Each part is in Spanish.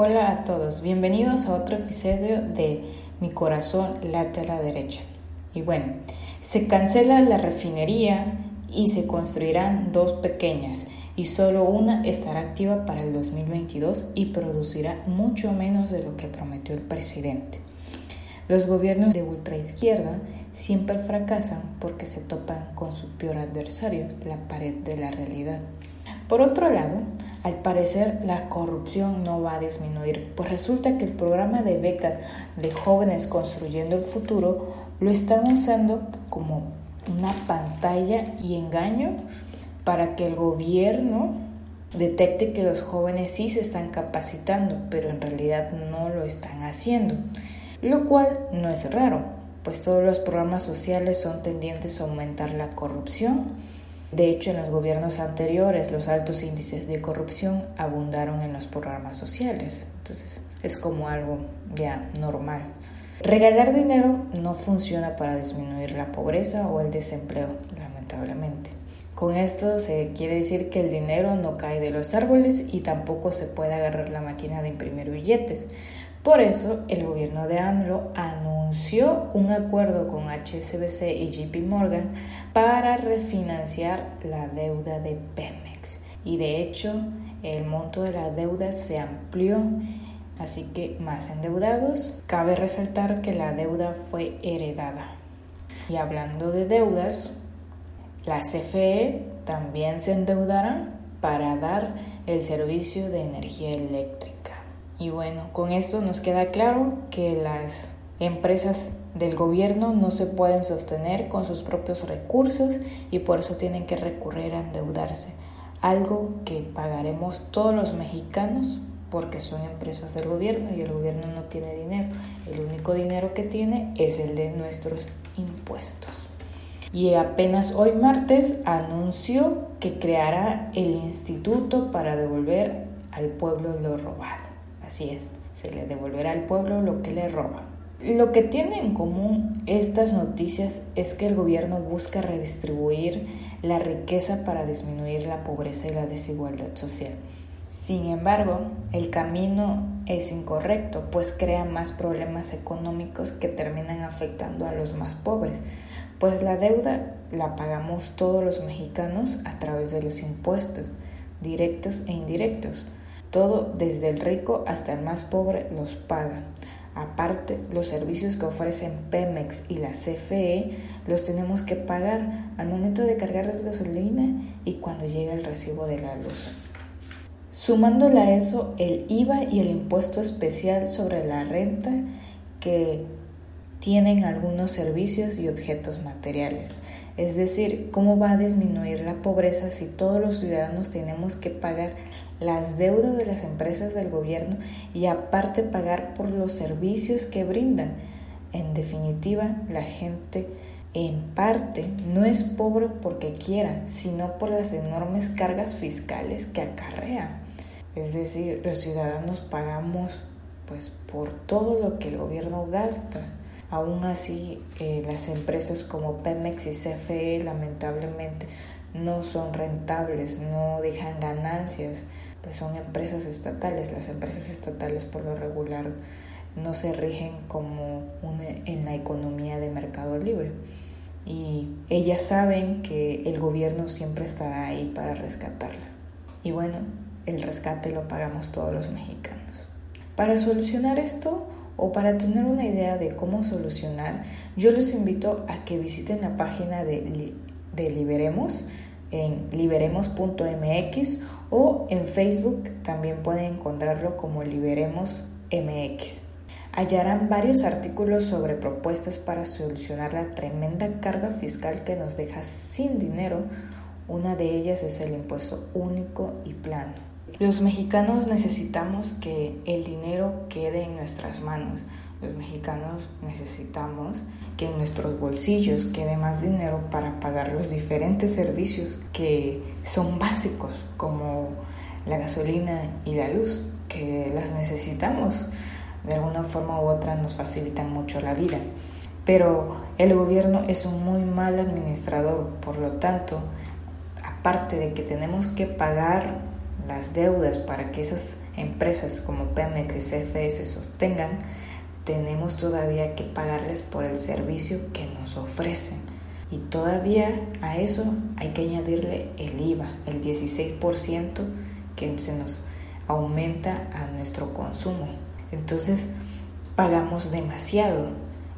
Hola a todos, bienvenidos a otro episodio de Mi corazón late a la derecha. Y bueno, se cancela la refinería y se construirán dos pequeñas y solo una estará activa para el 2022 y producirá mucho menos de lo que prometió el presidente. Los gobiernos de ultraizquierda siempre fracasan porque se topan con su peor adversario, la pared de la realidad. Por otro lado, al parecer la corrupción no va a disminuir, pues resulta que el programa de becas de jóvenes construyendo el futuro lo están usando como una pantalla y engaño para que el gobierno detecte que los jóvenes sí se están capacitando, pero en realidad no lo están haciendo, lo cual no es raro, pues todos los programas sociales son tendientes a aumentar la corrupción de hecho, en los gobiernos anteriores los altos índices de corrupción abundaron en los programas sociales. Entonces, es como algo ya normal. Regalar dinero no funciona para disminuir la pobreza o el desempleo, lamentablemente. Con esto se quiere decir que el dinero no cae de los árboles y tampoco se puede agarrar la máquina de imprimir billetes. Por eso, el gobierno de AMLO anunció un acuerdo con HSBC y JP Morgan para refinanciar la deuda de Pemex. Y de hecho, el monto de la deuda se amplió, así que más endeudados. Cabe resaltar que la deuda fue heredada. Y hablando de deudas, la CFE también se endeudará para dar el servicio de energía eléctrica. Y bueno, con esto nos queda claro que las empresas del gobierno no se pueden sostener con sus propios recursos y por eso tienen que recurrir a endeudarse, algo que pagaremos todos los mexicanos porque son empresas del gobierno y el gobierno no tiene dinero. El único dinero que tiene es el de nuestros impuestos. Y apenas hoy martes anunció que creará el instituto para devolver al pueblo lo robado. Así es, se le devolverá al pueblo lo que le roba. Lo que tienen en común estas noticias es que el gobierno busca redistribuir la riqueza para disminuir la pobreza y la desigualdad social. Sin embargo, el camino es incorrecto, pues crea más problemas económicos que terminan afectando a los más pobres, pues la deuda la pagamos todos los mexicanos a través de los impuestos, directos e indirectos. Todo, desde el rico hasta el más pobre, los paga. Aparte, los servicios que ofrecen Pemex y la CFE los tenemos que pagar al momento de cargar la gasolina y cuando llega el recibo de la luz. Sumándole a eso el IVA y el impuesto especial sobre la renta que tienen algunos servicios y objetos materiales. Es decir, ¿cómo va a disminuir la pobreza si todos los ciudadanos tenemos que pagar las deudas de las empresas del gobierno y aparte pagar por los servicios que brindan? En definitiva, la gente en parte no es pobre porque quiera, sino por las enormes cargas fiscales que acarrea. Es decir, los ciudadanos pagamos pues por todo lo que el gobierno gasta Aún así, eh, las empresas como Pemex y CFE lamentablemente no son rentables, no dejan ganancias, pues son empresas estatales. Las empresas estatales por lo regular no se rigen como en la economía de mercado libre. Y ellas saben que el gobierno siempre estará ahí para rescatarlas. Y bueno, el rescate lo pagamos todos los mexicanos. Para solucionar esto, o para tener una idea de cómo solucionar, yo los invito a que visiten la página de, de Liberemos en liberemos.mx o en Facebook también pueden encontrarlo como Liberemos MX. Hallarán varios artículos sobre propuestas para solucionar la tremenda carga fiscal que nos deja sin dinero. Una de ellas es el impuesto único y plano. Los mexicanos necesitamos que el dinero quede en nuestras manos. Los mexicanos necesitamos que en nuestros bolsillos quede más dinero para pagar los diferentes servicios que son básicos, como la gasolina y la luz, que las necesitamos. De alguna forma u otra nos facilitan mucho la vida. Pero el gobierno es un muy mal administrador, por lo tanto, aparte de que tenemos que pagar las deudas para que esas empresas como Pemex y CFE se sostengan, tenemos todavía que pagarles por el servicio que nos ofrecen. Y todavía a eso hay que añadirle el IVA, el 16% que se nos aumenta a nuestro consumo. Entonces pagamos demasiado.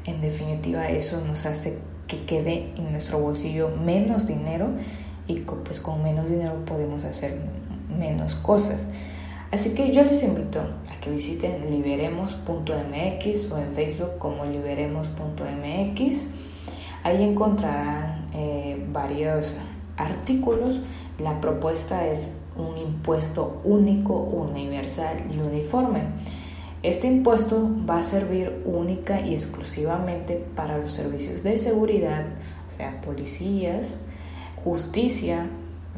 En definitiva eso nos hace que quede en nuestro bolsillo menos dinero y pues con menos dinero podemos hacer menos cosas. Así que yo les invito a que visiten liberemos.mx o en Facebook como liberemos.mx. Ahí encontrarán eh, varios artículos. La propuesta es un impuesto único, universal y uniforme. Este impuesto va a servir única y exclusivamente para los servicios de seguridad, o sea, policías, justicia,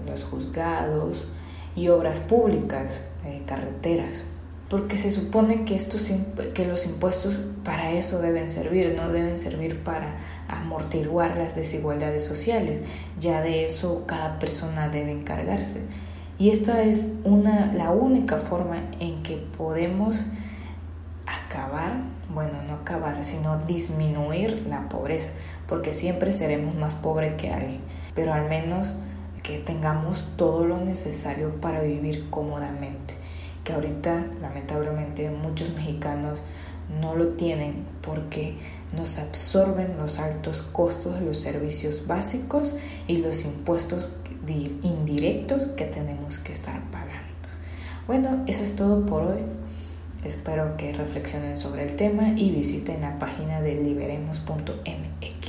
los juzgados y obras públicas, eh, carreteras, porque se supone que, estos, que los impuestos para eso deben servir, no deben servir para amortiguar las desigualdades sociales, ya de eso cada persona debe encargarse. Y esta es una, la única forma en que podemos acabar, bueno, no acabar, sino disminuir la pobreza, porque siempre seremos más pobres que alguien, pero al menos que tengamos todo lo necesario para vivir cómodamente, que ahorita lamentablemente muchos mexicanos no lo tienen porque nos absorben los altos costos de los servicios básicos y los impuestos indirectos que tenemos que estar pagando. Bueno, eso es todo por hoy. Espero que reflexionen sobre el tema y visiten la página de liberemos.mx.